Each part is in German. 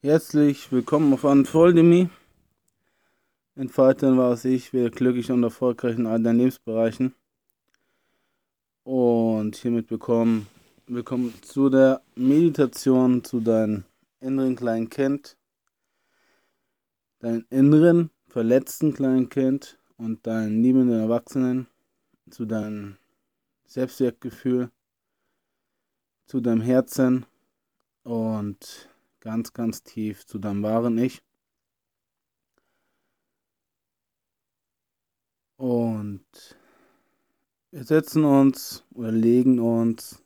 Herzlich willkommen auf Unfolde Me. Entfalten war es ich, wieder glücklich und erfolgreich in all deinen Lebensbereichen. Und hiermit willkommen, willkommen zu der Meditation zu deinem inneren kleinen Kind, deinem inneren verletzten kleinen Kind und deinen liebenden Erwachsenen, zu deinem Selbstwertgefühl, zu deinem Herzen und ganz, ganz tief zu deinem wahren Ich. Und wir setzen uns oder legen uns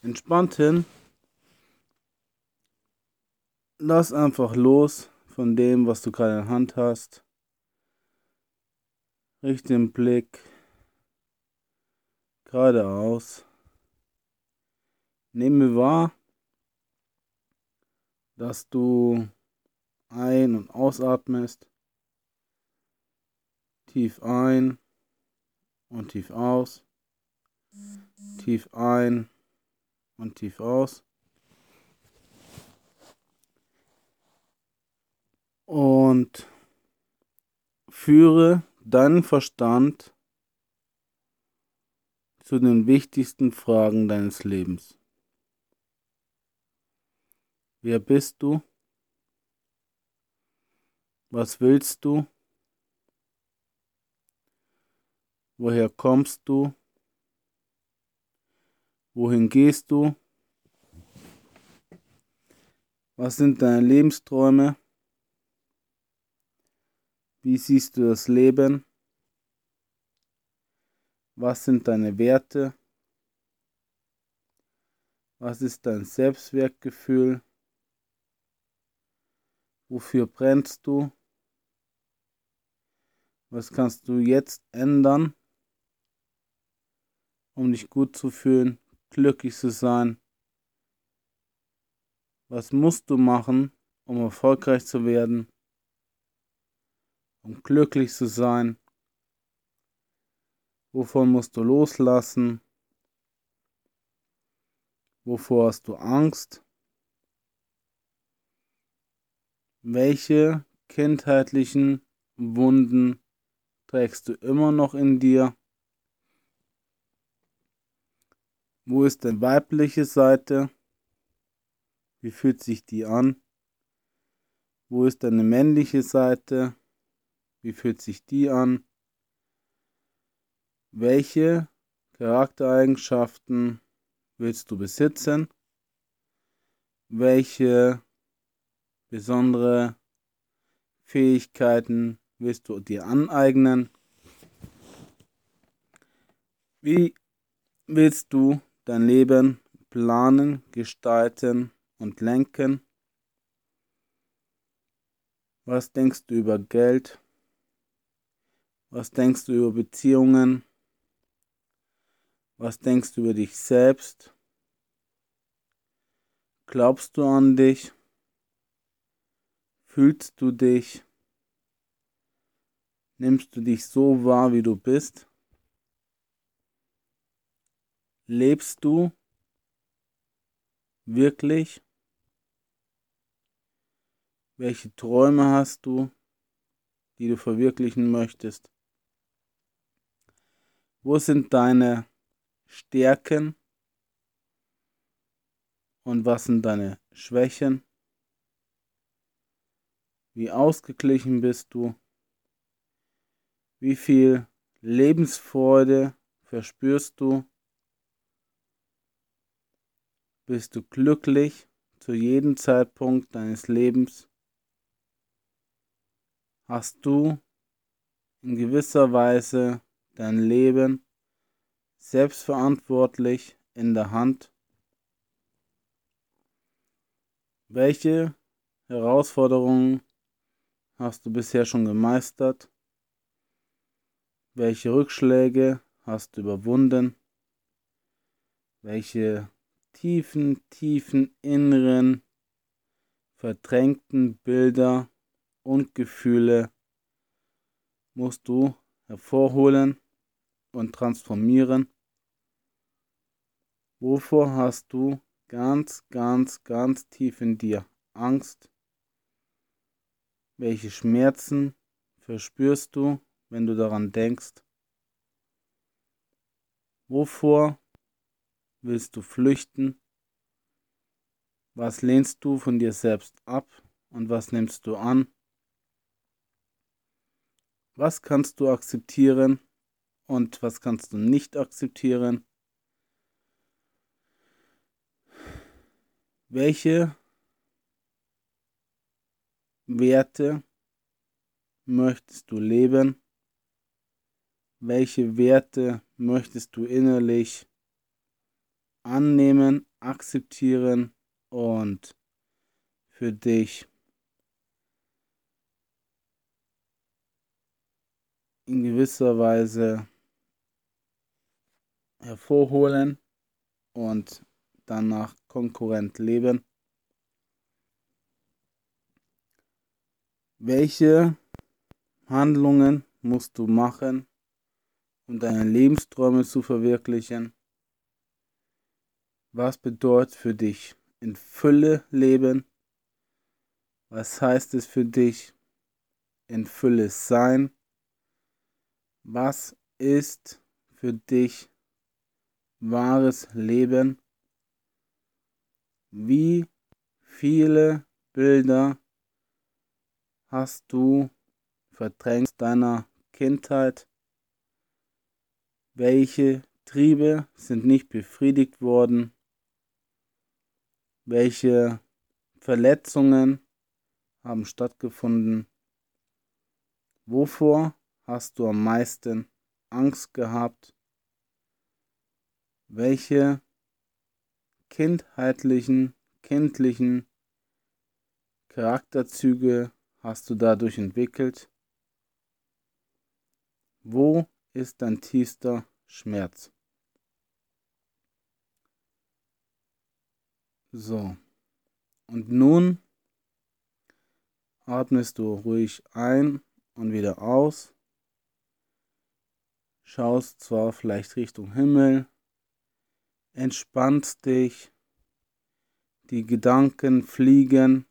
entspannt hin. Lass einfach los von dem, was du gerade in der Hand hast. Richte den Blick geradeaus. Nehme wahr, dass du ein- und ausatmest. Tief ein und tief aus. Tief ein und tief aus. Und führe deinen Verstand zu den wichtigsten Fragen deines Lebens. Wer bist du? Was willst du? Woher kommst du? Wohin gehst du? Was sind deine Lebensträume? Wie siehst du das Leben? Was sind deine Werte? Was ist dein Selbstwertgefühl? Wofür brennst du? Was kannst du jetzt ändern, um dich gut zu fühlen, glücklich zu sein? Was musst du machen, um erfolgreich zu werden, um glücklich zu sein? Wovon musst du loslassen? Wovor hast du Angst? Welche kindheitlichen Wunden trägst du immer noch in dir? Wo ist deine weibliche Seite? Wie fühlt sich die an? Wo ist deine männliche Seite? Wie fühlt sich die an? Welche Charaktereigenschaften willst du besitzen? Welche besondere Fähigkeiten willst du dir aneignen? Wie willst du dein Leben planen, gestalten und lenken? Was denkst du über Geld? Was denkst du über Beziehungen? Was denkst du über dich selbst? Glaubst du an dich? Fühlst du dich? Nimmst du dich so wahr, wie du bist? Lebst du wirklich? Welche Träume hast du, die du verwirklichen möchtest? Wo sind deine Stärken und was sind deine Schwächen? Wie ausgeglichen bist du? Wie viel Lebensfreude verspürst du? Bist du glücklich zu jedem Zeitpunkt deines Lebens? Hast du in gewisser Weise dein Leben selbstverantwortlich in der Hand? Welche Herausforderungen hast du bisher schon gemeistert? Welche Rückschläge hast du überwunden? Welche tiefen, tiefen inneren, verdrängten Bilder und Gefühle musst du hervorholen und transformieren? Wovor hast du ganz, ganz, ganz tief in dir Angst? Welche Schmerzen verspürst du, wenn du daran denkst? Wovor willst du flüchten? Was lehnst du von dir selbst ab und was nimmst du an? Was kannst du akzeptieren und was kannst du nicht akzeptieren? Welche Werte möchtest du leben? Welche Werte möchtest du innerlich annehmen, akzeptieren und für dich in gewisser Weise hervorholen und danach konkurrent leben. Welche Handlungen musst du machen, um deine Lebensträume zu verwirklichen? Was bedeutet für dich in Fülle leben? Was heißt es für dich in Fülle sein? Was ist für dich wahres Leben? Wie viele Bilder hast du verdrängt deiner Kindheit? Welche Triebe sind nicht befriedigt worden? Welche Verletzungen haben stattgefunden? Wovor hast du am meisten Angst gehabt? Welche kindheitlichen, kindlichen Charakterzüge hast du dadurch entwickelt? Wo ist dein tiefster Schmerz? So. Und nun atmest du ruhig ein und wieder aus. Schaust zwar vielleicht Richtung Himmel, entspannst dich, die Gedanken fliegen.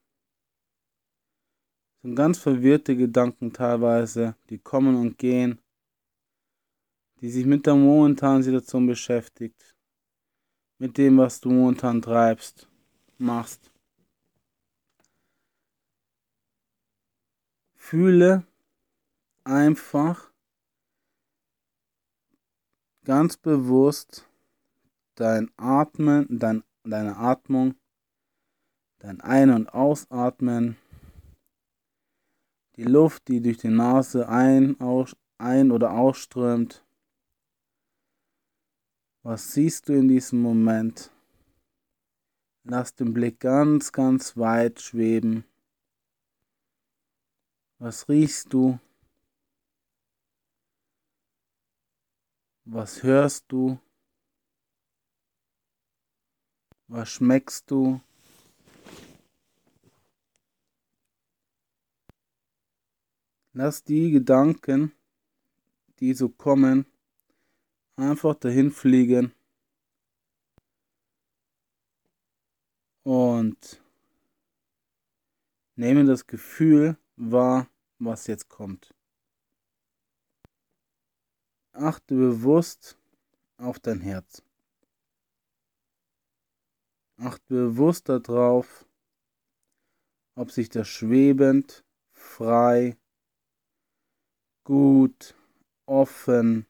Sind ganz verwirrte Gedanken teilweise, die kommen und gehen, die sich mit der momentanen Situation beschäftigt, mit dem, was du momentan treibst machst. Fühle einfach ganz bewusst dein Atmen, dein, deine Atmung, dein Ein- und Ausatmen, die Luft, die durch die Nase ein, aus, ein oder ausströmt. Was siehst du in diesem Moment? Lass den Blick ganz, ganz weit schweben. Was riechst du? Was hörst du? Was schmeckst du? Lass die Gedanken, die so kommen, einfach dahin fliegen. und nehme das Gefühl wahr, was jetzt kommt. Achte bewusst auf dein Herz. Achte bewusst darauf, ob sich das schwebend, frei, gut, offen,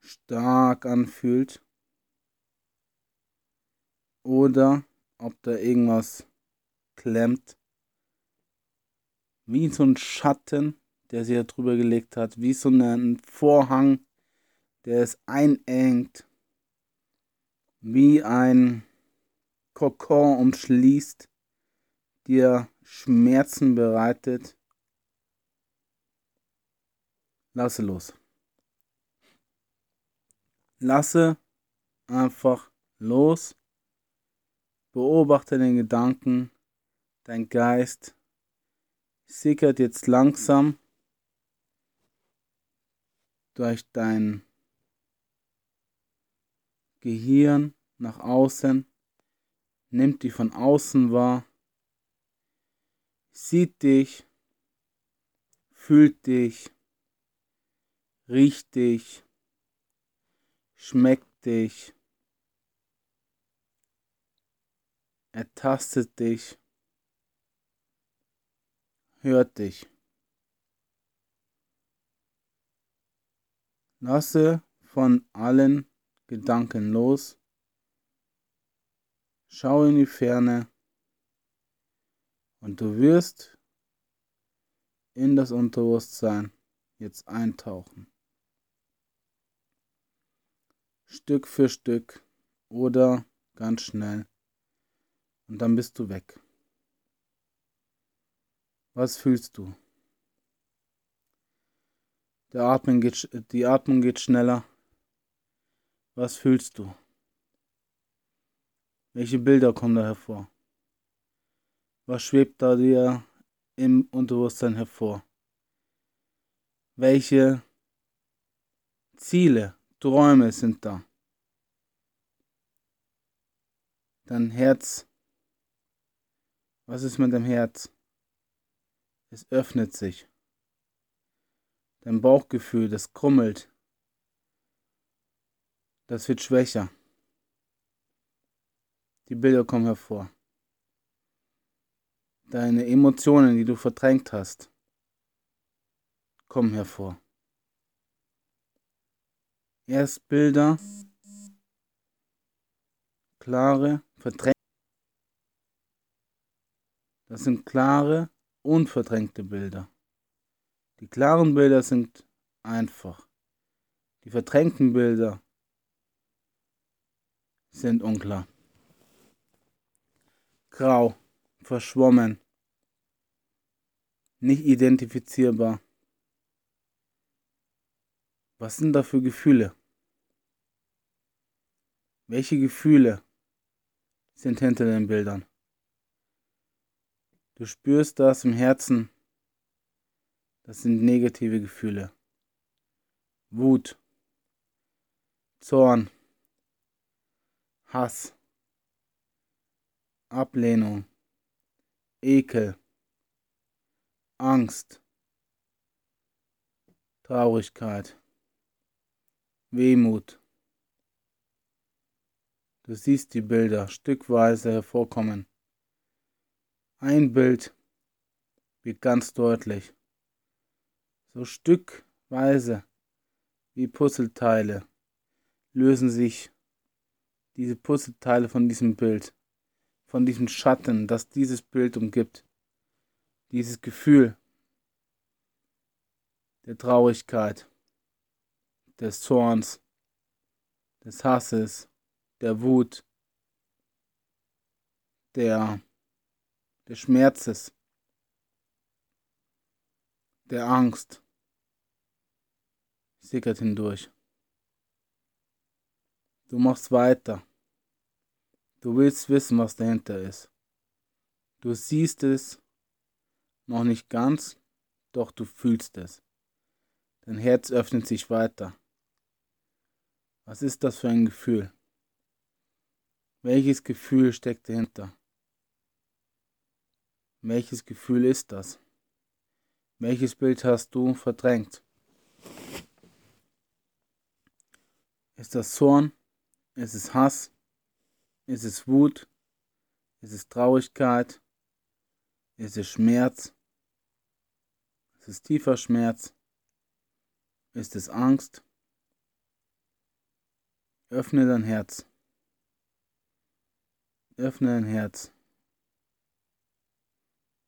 stark anfühlt oder ob da irgendwas klemmt. Wie so ein Schatten, der sich da drüber gelegt hat, wie so ein Vorhang, der es einengt, wie ein Kokon umschließt, dir Schmerzen bereitet. Lasse los. Lasse einfach los Beobachte den Gedanken, dein Geist sickert jetzt langsam durch dein Gehirn nach außen. nimmt die von außen wahr, sieht dich, fühlt dich, riecht dich, schmeckt dich, ertastet dich, hört dich. Lasse von allen Gedanken los, schau in die Ferne und du wirst in das Unterbewusstsein jetzt eintauchen. Stück für Stück oder ganz schnell und dann bist du weg. Was fühlst du? Der Atmen geht, die Atmung geht schneller. Was fühlst du? Welche Bilder kommen da hervor? Was schwebt da dir im Unterbewusstsein hervor? Welche Ziele, Träume sind da? Dein Herz. Was ist mit dem Herz? Es öffnet sich. Dein Bauchgefühl, das krummelt. Das wird schwächer. Die Bilder kommen hervor. Deine Emotionen, die du verdrängt hast, kommen hervor. Erst Bilder, klare, verdrängte. Das sind klare, unverdrängte Bilder. Die klaren Bilder sind einfach. Die verdrängten Bilder sind unklar. Grau, verschwommen, nicht identifizierbar. Was sind da für Gefühle? Welche Gefühle sind hinter den Bildern? Du spürst das im Herzen das sind negative Gefühle. Wut, Zorn, Hass, Ablehnung, Ekel, Angst, Traurigkeit, Wehmut. Du siehst die Bilder stückweise hervorkommen. Ein Bild wird ganz deutlich so stückweise wie Puzzleteile lösen sich diese Puzzleteile von diesem Bild, von diesem Schatten, das dieses Bild umgibt, dieses Gefühl der Traurigkeit, des Zorns, des Hasses, der Wut, der, des Schmerzes, der Angst sickert hindurch. Du machst weiter. Du willst wissen, was dahinter ist. Du siehst es noch nicht ganz, doch du fühlst es. Dein Herz öffnet sich weiter. Was ist das für ein Gefühl? Welches Gefühl steckt dahinter? Welches Gefühl ist das? Welches Bild hast du verdrängt? Ist das Zorn? Ist es Hass? Ist es Wut? Ist es Traurigkeit? Ist es Schmerz? Ist es tiefer Schmerz? Ist es Angst? Öffne dein Herz. Öffne dein Herz.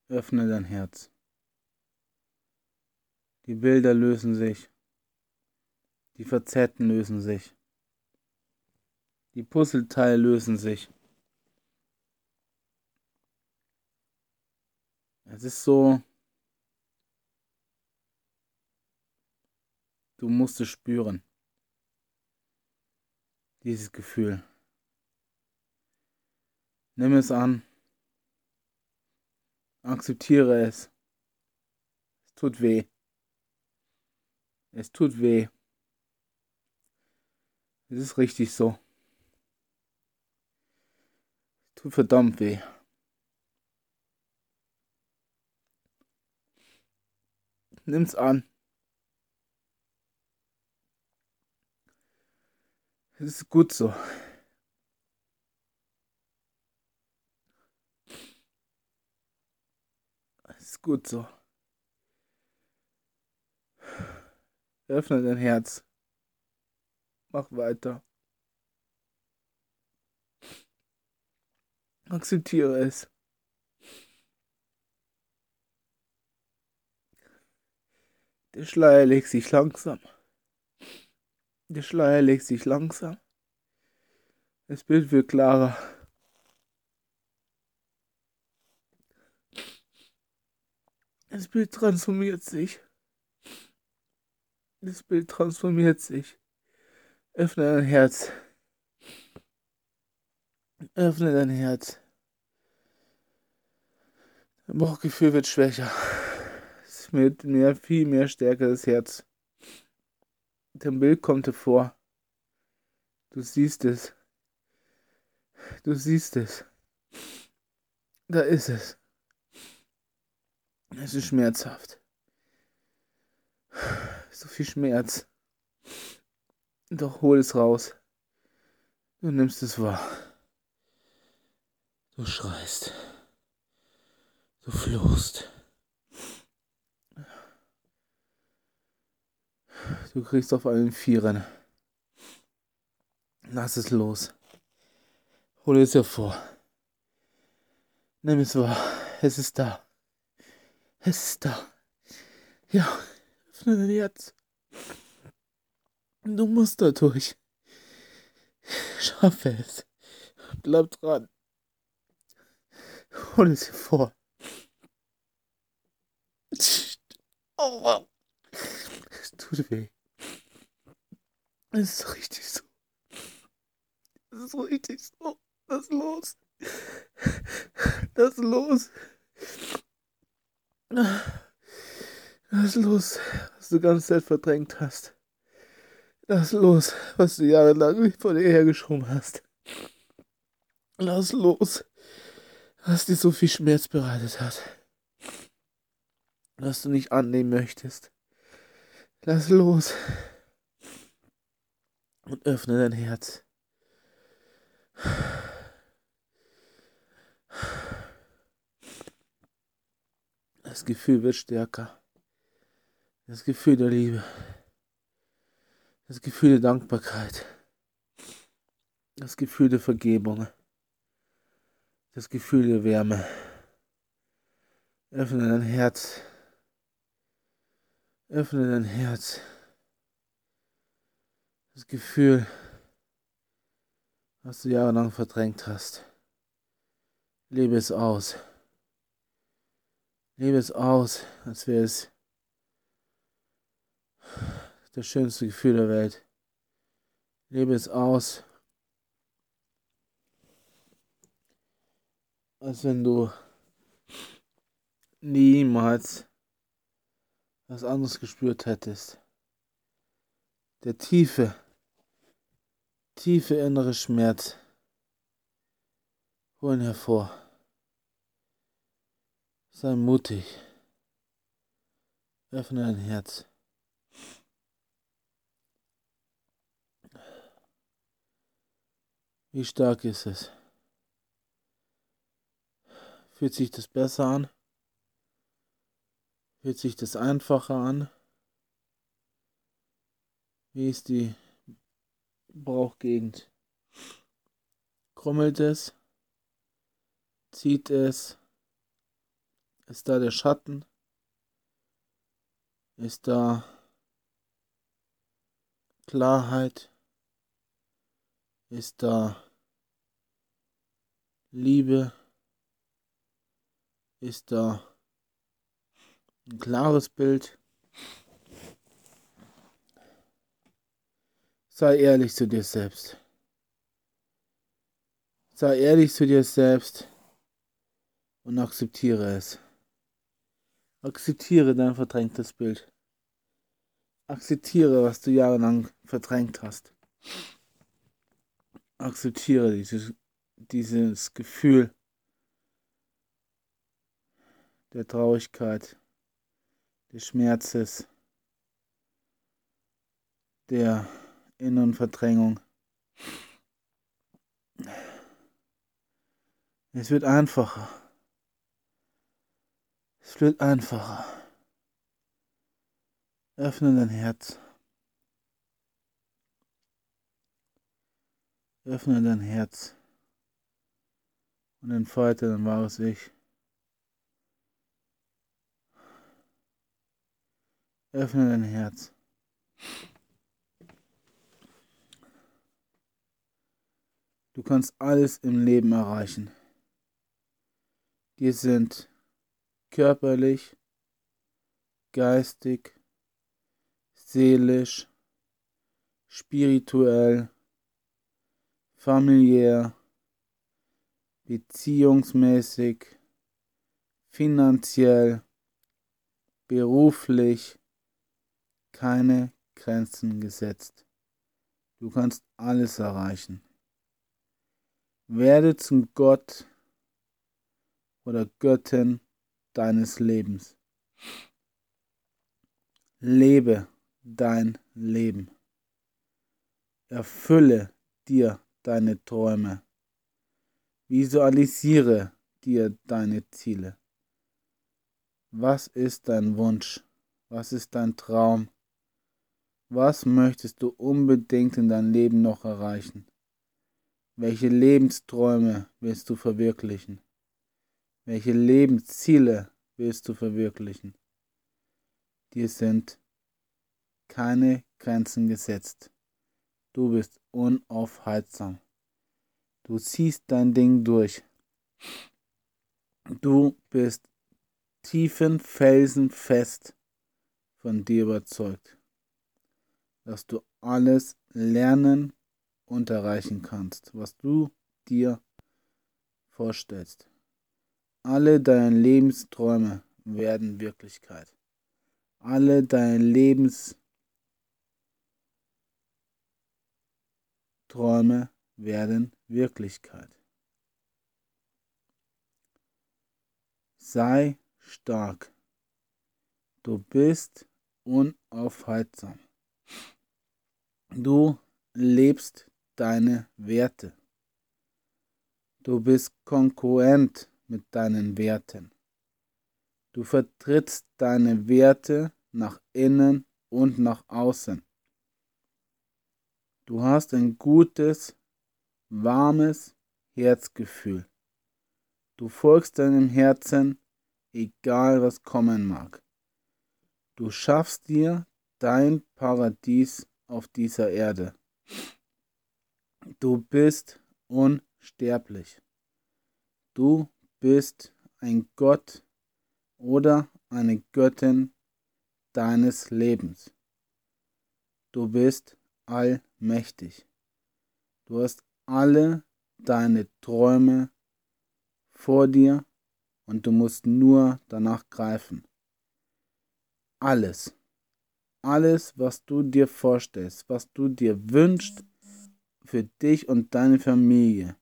Öffne dein Herz. Die Bilder lösen sich. Die Facetten lösen sich. Die Puzzleteile lösen sich. Es ist so, du musst es spüren. Dieses Gefühl. Nimm es an. Akzeptiere es. Es tut weh. Es tut weh. Es ist richtig so. Tut verdammt weh. Nimm's an. Es ist gut so. Es ist gut so. Öffne dein Herz. Mach weiter. Akzeptiere es. Der Schleier legt sich langsam. Der Schleier legt sich langsam. Das Bild wird klarer. Das Bild transformiert sich. Das Bild transformiert sich. Öffne dein Herz. Öffne dein Herz. Dein Bauchgefühl wird schwächer. Es wird mehr, viel mehr stärker das Herz. Dein Bild kommt hervor. Du siehst es. Du siehst es. Da ist es. Es ist schmerzhaft. So viel Schmerz. Doch hol es raus. Du nimmst es wahr. Du schreist. Du fluchst. Du kriegst auf allen Vieren. Lass es los. Hol es hervor. Nimm es wahr. Es ist da. Es ist da. Ja, öffne dein Herz. Du musst da durch. Schaffe es. Bleib dran. Hol es hervor. Oh. Es tut weh. Es ist richtig so. Es ist richtig so. Ist los? Ist los? Ist los, was du ganz Zeit verdrängt hast? Lass los, was du jahrelang vor dir hergeschoben hast. Lass los, was dir so viel Schmerz bereitet hat. Was du nicht annehmen möchtest. Lass los und öffne dein Herz. Das Gefühl wird stärker. Das Gefühl der Liebe. Das Gefühl der Dankbarkeit. Das Gefühl der Vergebung. Das Gefühl der Wärme. Öffne dein Herz. Öffne dein Herz. Das Gefühl, was du jahrelang verdrängt hast. Lebe es aus. Lebe es aus, als wäre es das schönste Gefühl der Welt. Lebe es aus, als wenn du niemals was anderes gespürt hättest. Der tiefe, tiefe innere Schmerz. Hol ihn hervor. Sei mutig. Öffne dein Herz. Wie stark ist es? Fühlt sich das besser an? Fühlt sich das einfacher an? Wie ist die Bauchgegend? Krummelt es? Zieht es? Ist da der Schatten? Ist da Klarheit? Ist da Liebe? Ist da ein klares Bild? Sei ehrlich zu dir selbst. Sei ehrlich zu dir selbst und akzeptiere es. Akzeptiere dein verdrängtes Bild. Akzeptiere, was du jahrelang verdrängt hast. Akzeptiere diese, dieses Gefühl der Traurigkeit, des Schmerzes, der inneren Verdrängung. Es wird einfacher. Es wird einfacher. Öffne dein Herz. Öffne dein Herz und entfalte dein wahres Ich. Öffne dein Herz. Du kannst alles im Leben erreichen. Wir sind körperlich, geistig, seelisch, spirituell, familiär, beziehungsmäßig, finanziell, beruflich keine Grenzen gesetzt. Du kannst alles erreichen. Werde zum Gott oder Göttin deines Lebens. Lebe dein Leben. Erfülle dir deine Träume. Visualisiere dir deine Ziele. Was ist dein Wunsch? Was ist dein Traum? Was möchtest du unbedingt in deinem Leben noch erreichen? Welche Lebensträume willst du verwirklichen? Welche Lebensziele willst du verwirklichen? Dir sind keine Grenzen gesetzt. Du bist unaufhaltsam. Du ziehst dein Ding durch. Du bist tiefen Felsen fest von dir überzeugt, dass du alles lernen und erreichen kannst, was du dir vorstellst. Alle deine Lebensträume werden Wirklichkeit. Alle deine Lebensträume werden Wirklichkeit. Sei stark. Du bist unaufhaltsam. Du lebst deine Werte. Du bist konkurrent mit deinen Werten. Du vertrittst deine Werte nach innen und nach außen. Du hast ein gutes, warmes Herzgefühl. Du folgst deinem Herzen, egal was kommen mag. Du schaffst dir dein Paradies auf dieser Erde. Du bist unsterblich. Du bist ein Gott oder eine Göttin deines Lebens. Du bist allmächtig. Du hast alle deine Träume vor dir und du musst nur danach greifen. Alles, alles, was du dir vorstellst, was du dir wünschst für dich und deine Familie,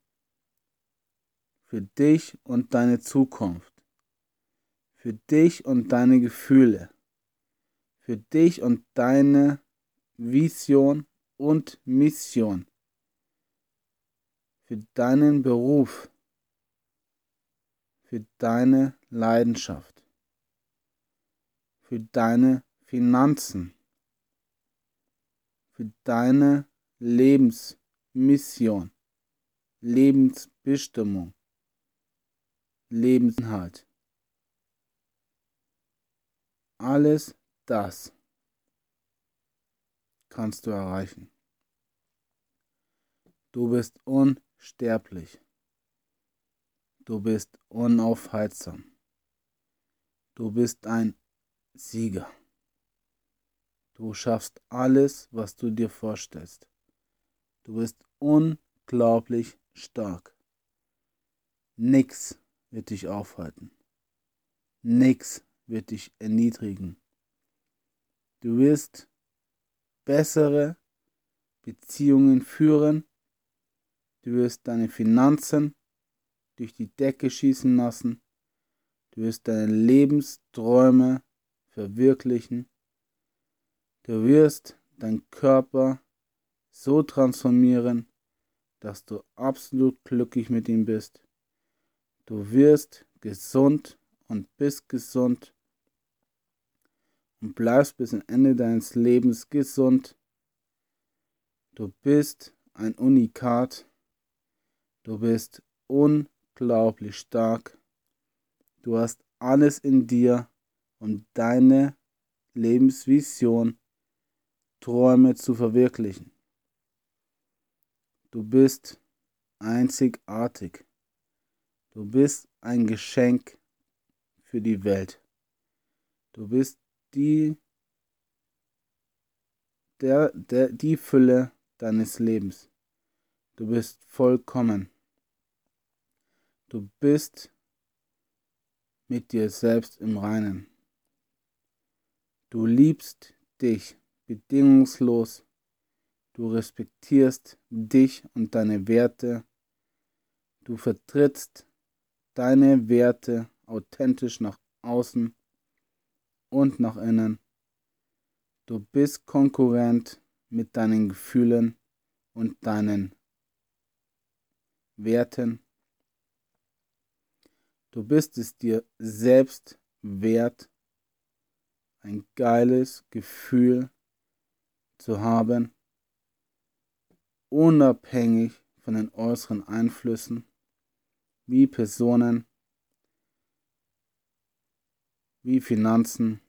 für dich und deine Zukunft, für dich und deine Gefühle, für dich und deine Vision und Mission, für deinen Beruf, für deine Leidenschaft, für deine Finanzen, für deine Lebensmission, Lebensbestimmung, Lebensinhalt. Alles das kannst du erreichen. Du bist unsterblich. Du bist unaufhaltsam. Du bist ein Sieger. Du schaffst alles, was du dir vorstellst. Du bist unglaublich stark. Nix wird dich aufhalten. Nix wird dich erniedrigen. Du wirst bessere Beziehungen führen Du wirst deine Finanzen durch die Decke schießen lassen. Du wirst deine Lebensträume verwirklichen. Du wirst deinen Körper so transformieren, dass du absolut glücklich mit ihm bist. Du wirst gesund und bist gesund und bleibst bis zum Ende deines Lebens gesund. Du bist ein Unikat. Du bist unglaublich stark. Du hast alles in dir, um deine Lebensvision, Träume zu verwirklichen. Du bist einzigartig. Du bist ein Geschenk für die Welt. Du bist die, der, der, die Fülle deines Lebens. Du bist vollkommen. Du bist mit dir selbst im Reinen. Du liebst dich bedingungslos. Du respektierst dich und deine Werte. Du vertrittst deine Werte authentisch nach außen und nach innen. Du bist konkurrent mit deinen Gefühlen und deinen Werten. Du bist es dir selbst wert, ein geiles Gefühl zu haben, unabhängig von den äußeren Einflüssen, wie Personen, wie Finanzen,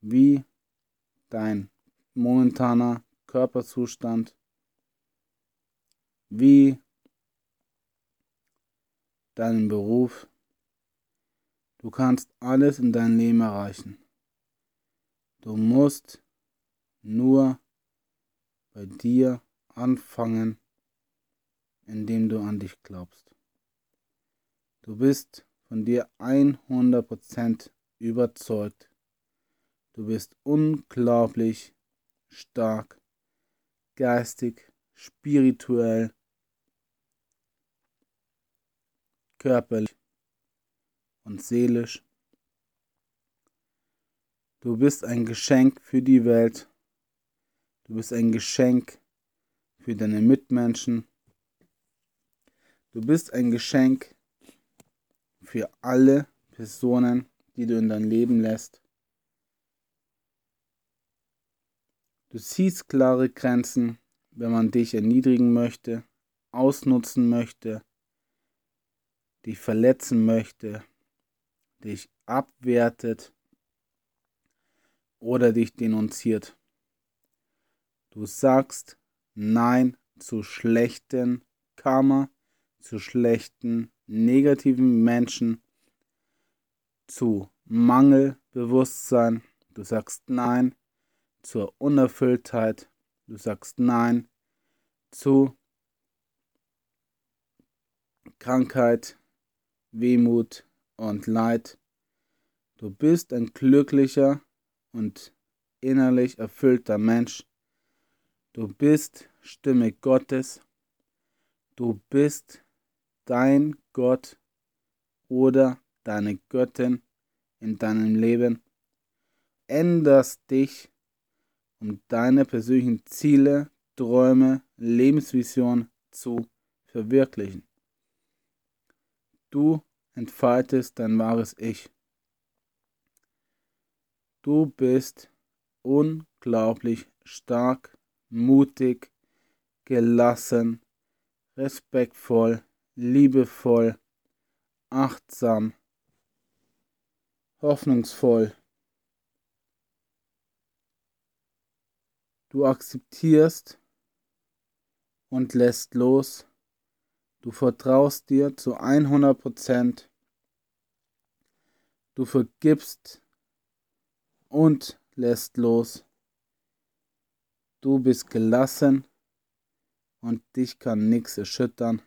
wie dein momentaner Körperzustand, wie deinen Beruf. Du kannst alles in deinem Leben erreichen. Du musst nur bei dir anfangen, indem du an dich glaubst. Du bist von dir 100% überzeugt. Du bist unglaublich stark, geistig, spirituell, körperlich und seelisch. Du bist ein Geschenk für die Welt. Du bist ein Geschenk für deine Mitmenschen. Du bist ein Geschenk für alle Personen, die du in dein Leben lässt. Du siehst klare Grenzen, wenn man dich erniedrigen möchte, ausnutzen möchte, dich verletzen möchte, dich abwertet oder dich denunziert. Du sagst Nein zu schlechten Karma, zu schlechten negativen Menschen, zu Mangelbewusstsein. Du sagst Nein zur Unerfülltheit. Du sagst Nein zu Krankheit, Wehmut und Leid. Du bist ein glücklicher und innerlich erfüllter Mensch. Du bist Stimme Gottes. Du bist dein Gott oder deine Göttin in deinem Leben. Änderst dich, um deine persönlichen Ziele, Träume, Lebensvision zu verwirklichen. Du entfaltest dein wahres Ich. Du bist unglaublich stark, mutig, gelassen, respektvoll, liebevoll, achtsam, hoffnungsvoll. Du akzeptierst und lässt los. Du vertraust dir zu 100 Prozent. Du vergibst und lässt los. Du bist gelassen und dich kann nichts erschüttern.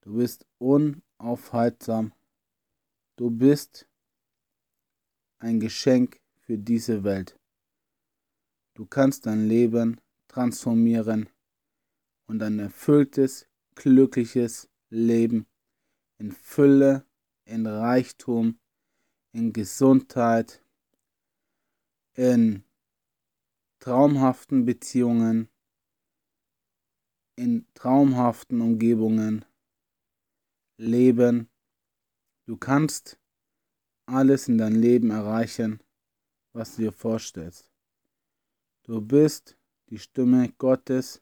Du bist unaufhaltsam. Du bist ein Geschenk für diese Welt. Du kannst dein Leben transformieren und ein erfülltes, glückliches Leben in Fülle, in Reichtum, in Gesundheit, in traumhaften Beziehungen, in traumhaften Umgebungen leben. Du kannst alles in dein Leben erreichen, was du dir vorstellst. Du bist die Stimme Gottes.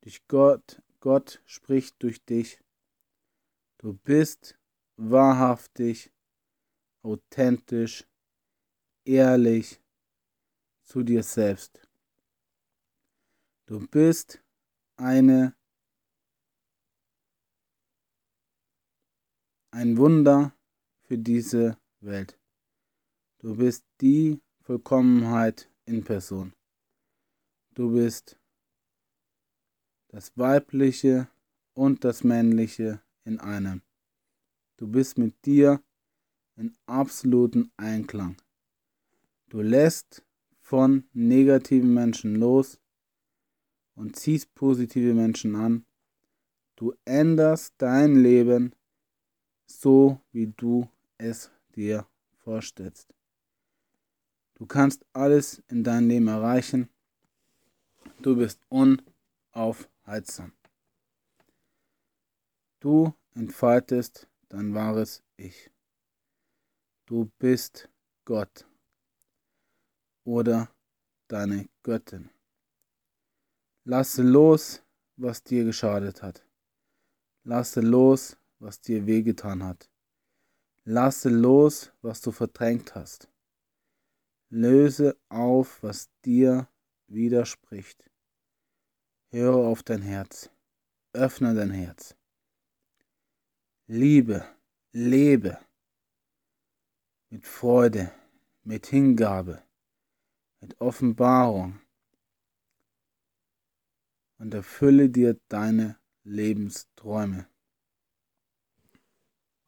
Durch Gott, Gott spricht durch dich. Du bist wahrhaftig, authentisch, ehrlich zu dir selbst. Du bist eine ein Wunder für diese Welt. Du bist die Vollkommenheit in Person. Du bist das Weibliche und das Männliche in einem. Du bist mit dir in absoluten Einklang. Du lässt von negativen Menschen los und ziehst positive Menschen an. Du änderst dein Leben so, wie du es dir vorstellst. Du kannst alles in deinem Leben erreichen. Du bist unaufhaltsam. Du entfaltest dein wahres Ich. Du bist Gott oder deine Göttin. Lasse los, was dir geschadet hat. Lasse los, was dir wehgetan hat. Lasse los, was du verdrängt hast. Löse auf, was dir widerspricht. Höre auf dein Herz. Öffne dein Herz. Liebe, lebe mit Freude, mit Hingabe, mit Offenbarung und erfülle dir deine Lebensträume.